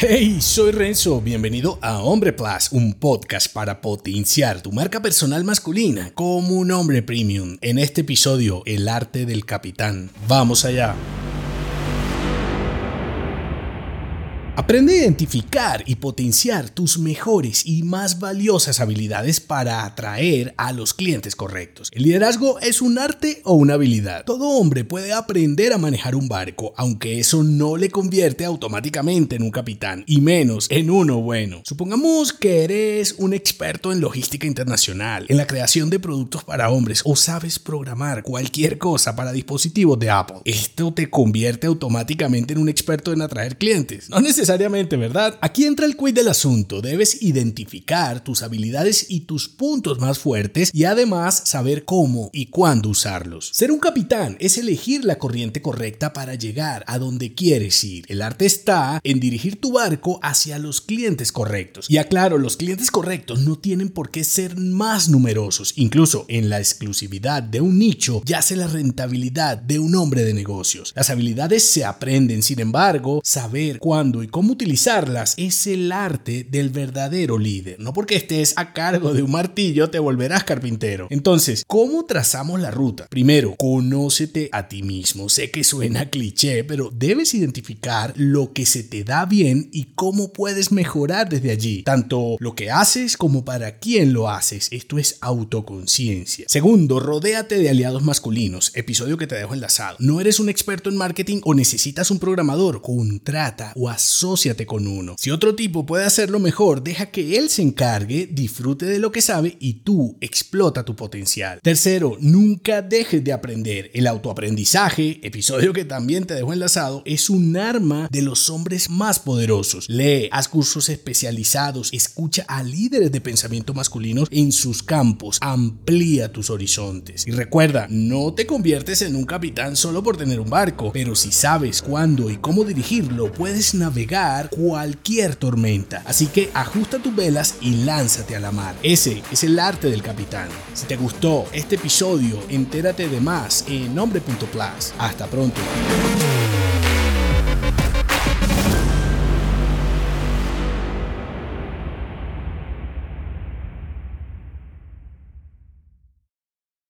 Hey, soy Renzo, bienvenido a Hombre Plus, un podcast para potenciar tu marca personal masculina como un hombre premium. En este episodio, el arte del capitán. Vamos allá. Aprende a identificar y potenciar tus mejores y más valiosas habilidades para atraer a los clientes correctos. El liderazgo es un arte o una habilidad. Todo hombre puede aprender a manejar un barco, aunque eso no le convierte automáticamente en un capitán, y menos en uno bueno. Supongamos que eres un experto en logística internacional, en la creación de productos para hombres, o sabes programar cualquier cosa para dispositivos de Apple. Esto te convierte automáticamente en un experto en atraer clientes. No necesariamente, ¿verdad? Aquí entra el quid del asunto. Debes identificar tus habilidades y tus puntos más fuertes y además saber cómo y cuándo usarlos. Ser un capitán es elegir la corriente correcta para llegar a donde quieres ir. El arte está en dirigir tu barco hacia los clientes correctos. Y aclaro, los clientes correctos no tienen por qué ser más numerosos. Incluso en la exclusividad de un nicho yace la rentabilidad de un hombre de negocios. Las habilidades se aprenden, sin embargo, saber cuándo y cómo cómo utilizarlas es el arte del verdadero líder. No porque estés a cargo de un martillo te volverás carpintero. Entonces, ¿cómo trazamos la ruta? Primero, conócete a ti mismo. Sé que suena cliché, pero debes identificar lo que se te da bien y cómo puedes mejorar desde allí. Tanto lo que haces como para quién lo haces. Esto es autoconciencia. Segundo, rodéate de aliados masculinos. Episodio que te dejo enlazado. No eres un experto en marketing o necesitas un programador. Contrata o asocia asóciate con uno. Si otro tipo puede hacerlo mejor, deja que él se encargue, disfrute de lo que sabe y tú explota tu potencial. Tercero, nunca dejes de aprender. El autoaprendizaje, episodio que también te dejo enlazado, es un arma de los hombres más poderosos. Lee, haz cursos especializados, escucha a líderes de pensamiento masculino en sus campos, amplía tus horizontes. Y recuerda, no te conviertes en un capitán solo por tener un barco, pero si sabes cuándo y cómo dirigirlo, puedes cualquier tormenta. Así que ajusta tus velas y lánzate a la mar. Ese es el arte del capitán. Si te gustó este episodio, entérate de más en nombre.plus. Hasta pronto.